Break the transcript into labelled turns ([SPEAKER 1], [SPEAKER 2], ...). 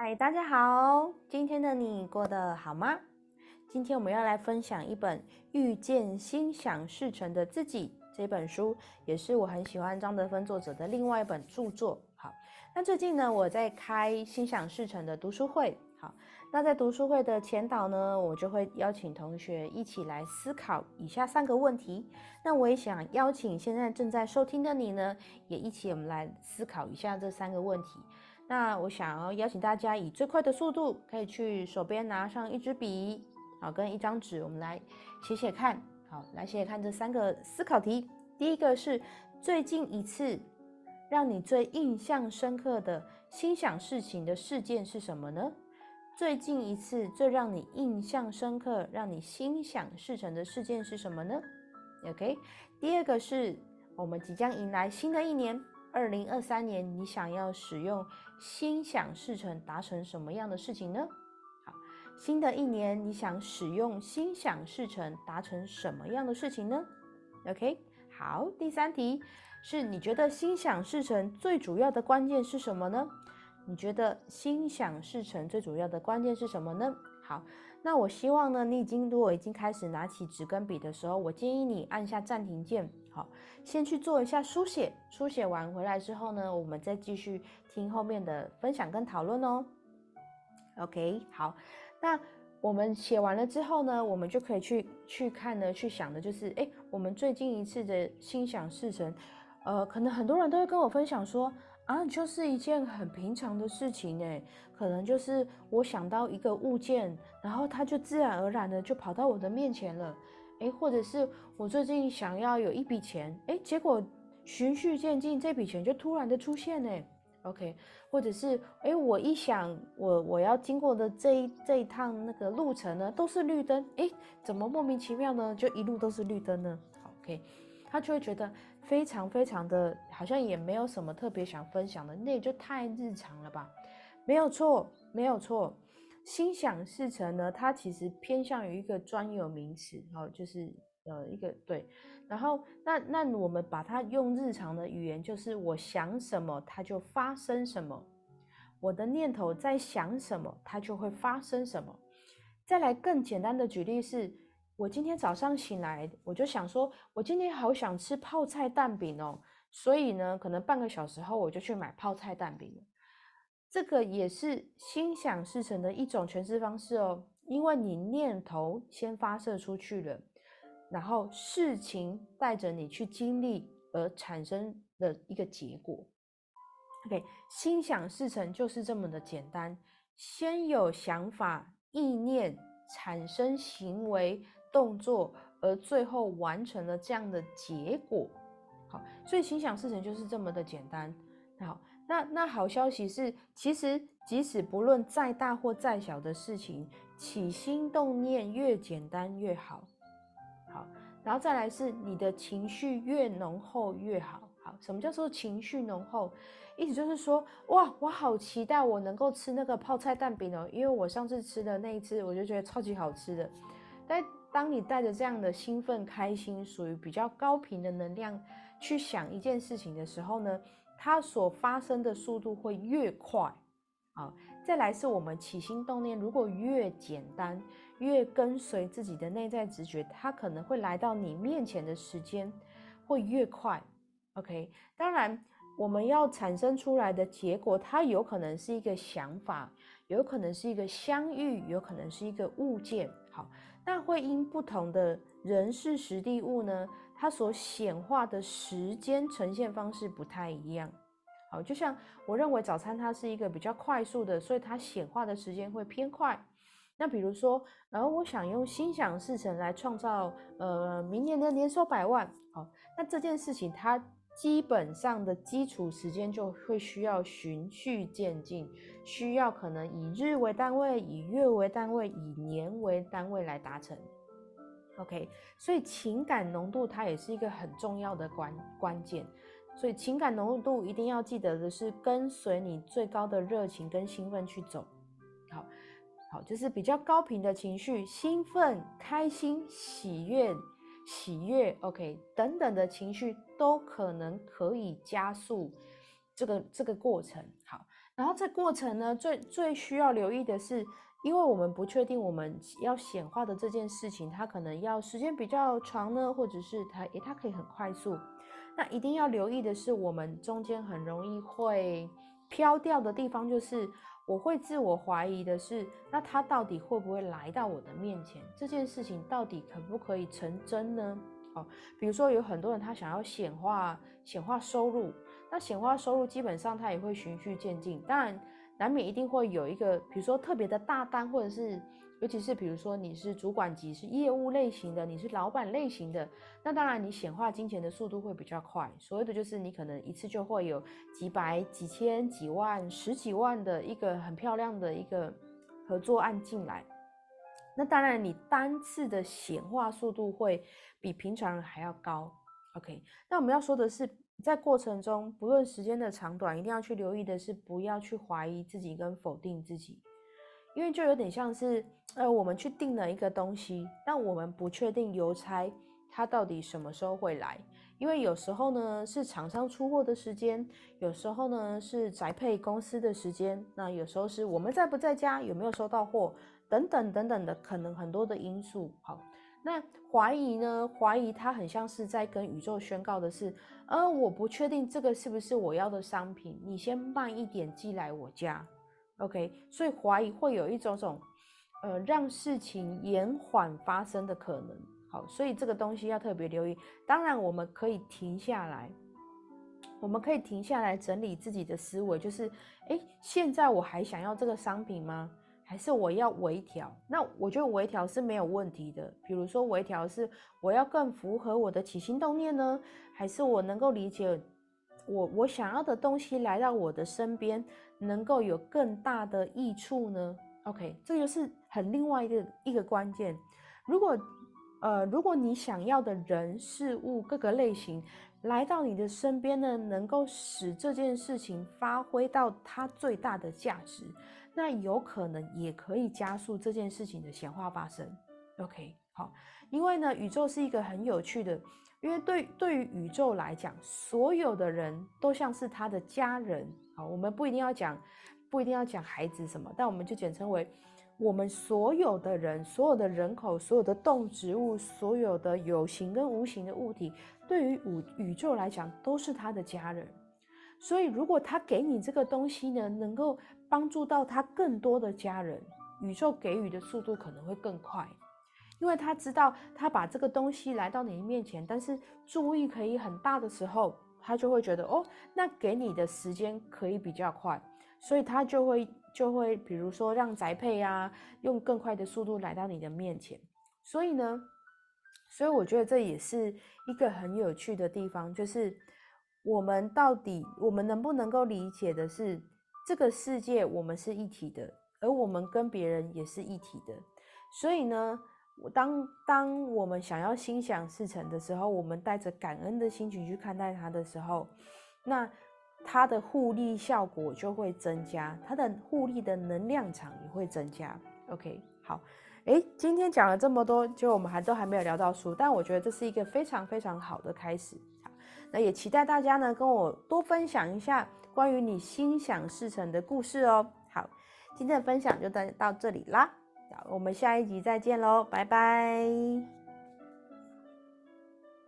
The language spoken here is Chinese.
[SPEAKER 1] 嗨，大家好，今天的你过得好吗？今天我们要来分享一本《遇见心想事成的自己》这本书，也是我很喜欢张德芬作者的另外一本著作。好，那最近呢，我在开心想事成的读书会。好，那在读书会的前导呢，我就会邀请同学一起来思考以下三个问题。那我也想邀请现在正在收听的你呢，也一起我们来思考一下这三个问题。那我想要邀请大家以最快的速度，可以去手边拿上一支笔，好，跟一张纸，我们来写写看，好，来写写看这三个思考题。第一个是最近一次让你最印象深刻的心想事情的事件是什么呢？最近一次最让你印象深刻、让你心想事成的事件是什么呢？OK。第二个是我们即将迎来新的一年。二零二三年，你想要使用心想事成达成什么样的事情呢？好，新的一年，你想使用心想事成达成什么样的事情呢？OK，好，第三题是你觉得心想事成最主要的关键是什么呢？你觉得心想事成最主要的关键是什么呢？好。那我希望呢，你已经如果已经开始拿起纸跟笔的时候，我建议你按下暂停键，好，先去做一下书写。书写完回来之后呢，我们再继续听后面的分享跟讨论哦。OK，好，那我们写完了之后呢，我们就可以去去看呢，去想的就是，哎，我们最近一次的心想事成，呃，可能很多人都会跟我分享说。啊，就是一件很平常的事情哎，可能就是我想到一个物件，然后它就自然而然的就跑到我的面前了，哎，或者是我最近想要有一笔钱，哎，结果循序渐进，这笔钱就突然的出现呢。OK，或者是哎，我一想我我要经过的这一这一趟那个路程呢，都是绿灯，哎，怎么莫名其妙呢，就一路都是绿灯呢？OK。他就会觉得非常非常的，好像也没有什么特别想分享的，那也就太日常了吧？没有错，没有错。心想事成呢，它其实偏向于一个专有名词，哦，就是呃一个对。然后那那我们把它用日常的语言，就是我想什么，它就发生什么；我的念头在想什么，它就会发生什么。再来更简单的举例是。我今天早上醒来，我就想说，我今天好想吃泡菜蛋饼哦，所以呢，可能半个小时后我就去买泡菜蛋饼了。这个也是心想事成的一种诠释方式哦，因为你念头先发射出去了，然后事情带着你去经历而产生的一个结果。OK，心想事成就是这么的简单，先有想法、意念，产生行为。动作，而最后完成了这样的结果，好，所以心想事成就是这么的简单。好，那那好消息是，其实即使不论再大或再小的事情，起心动念越简单越好。好，然后再来是你的情绪越浓厚越好。好，什么叫做情绪浓厚？意思就是说，哇，我好期待我能够吃那个泡菜蛋饼哦，因为我上次吃的那一次，我就觉得超级好吃的，但。当你带着这样的兴奋、开心，属于比较高频的能量去想一件事情的时候呢，它所发生的速度会越快。好，再来是我们起心动念，如果越简单，越跟随自己的内在直觉，它可能会来到你面前的时间会越快。OK，当然我们要产生出来的结果，它有可能是一个想法，有可能是一个相遇，有可能是一个物件。好。那会因不同的人事实地物呢，它所显化的时间呈现方式不太一样。好，就像我认为早餐它是一个比较快速的，所以它显化的时间会偏快。那比如说，然后我想用心想事成来创造呃明年的年收百万，好，那这件事情它。基本上的基础时间就会需要循序渐进，需要可能以日为单位，以月为单位，以年为单位来达成。OK，所以情感浓度它也是一个很重要的关关键。所以情感浓度一定要记得的是跟随你最高的热情跟兴奋去走。好，好，就是比较高频的情绪，兴奋、开心、喜悦。喜悦，OK，等等的情绪都可能可以加速这个这个过程。好，然后这过程呢，最最需要留意的是，因为我们不确定我们要显化的这件事情，它可能要时间比较长呢，或者是它诶它可以很快速。那一定要留意的是，我们中间很容易会飘掉的地方，就是我会自我怀疑的是，那它到底会不会来到我的面前？这件事情到底可不可以成真呢？哦，比如说有很多人他想要显化显化收入，那显化收入基本上他也会循序渐进，当然难免一定会有一个，比如说特别的大单，或者是。尤其是比如说你是主管级，是业务类型的，你是老板类型的，那当然你显化金钱的速度会比较快。所谓的就是你可能一次就会有几百、几千、几万、十几万的一个很漂亮的一个合作案进来。那当然你单次的显化速度会比平常人还要高。OK，那我们要说的是，在过程中不论时间的长短，一定要去留意的是，不要去怀疑自己跟否定自己。因为就有点像是，呃，我们去订了一个东西，但我们不确定邮差他到底什么时候会来。因为有时候呢是厂商出货的时间，有时候呢是宅配公司的时间，那有时候是我们在不在家，有没有收到货，等等等等的，可能很多的因素。好，那怀疑呢？怀疑它很像是在跟宇宙宣告的是，呃，我不确定这个是不是我要的商品，你先慢一点寄来我家。OK，所以怀疑会有一种种，呃，让事情延缓发生的可能。好，所以这个东西要特别留意。当然，我们可以停下来，我们可以停下来整理自己的思维，就是，哎，现在我还想要这个商品吗？还是我要微调？那我觉得微调是没有问题的。比如说，微调是我要更符合我的起心动念呢，还是我能够理解？我我想要的东西来到我的身边，能够有更大的益处呢？OK，这就是很另外一个一个关键。如果呃，如果你想要的人事物各个类型来到你的身边呢，能够使这件事情发挥到它最大的价值，那有可能也可以加速这件事情的显化发生。OK，好，因为呢，宇宙是一个很有趣的。因为对对于宇宙来讲，所有的人都像是他的家人。好，我们不一定要讲，不一定要讲孩子什么，但我们就简称为我们所有的人，所有的人口，所有的动植物，所有的有形跟无形的物体，对于宇宇宙来讲都是他的家人。所以，如果他给你这个东西呢，能够帮助到他更多的家人，宇宙给予的速度可能会更快。因为他知道，他把这个东西来到你面前，但是注意可以很大的时候，他就会觉得哦，那给你的时间可以比较快，所以他就会就会比如说让宅配啊，用更快的速度来到你的面前。所以呢，所以我觉得这也是一个很有趣的地方，就是我们到底我们能不能够理解的是，这个世界我们是一体的，而我们跟别人也是一体的，所以呢。当当我们想要心想事成的时候，我们带着感恩的心情去看待它的时候，那它的互利效果就会增加，它的互利的能量场也会增加。OK，好，诶，今天讲了这么多，就我们还都还没有聊到书，但我觉得这是一个非常非常好的开始。那也期待大家呢跟我多分享一下关于你心想事成的故事哦。好，今天的分享就到到这里啦。我们下一集再见喽，拜拜。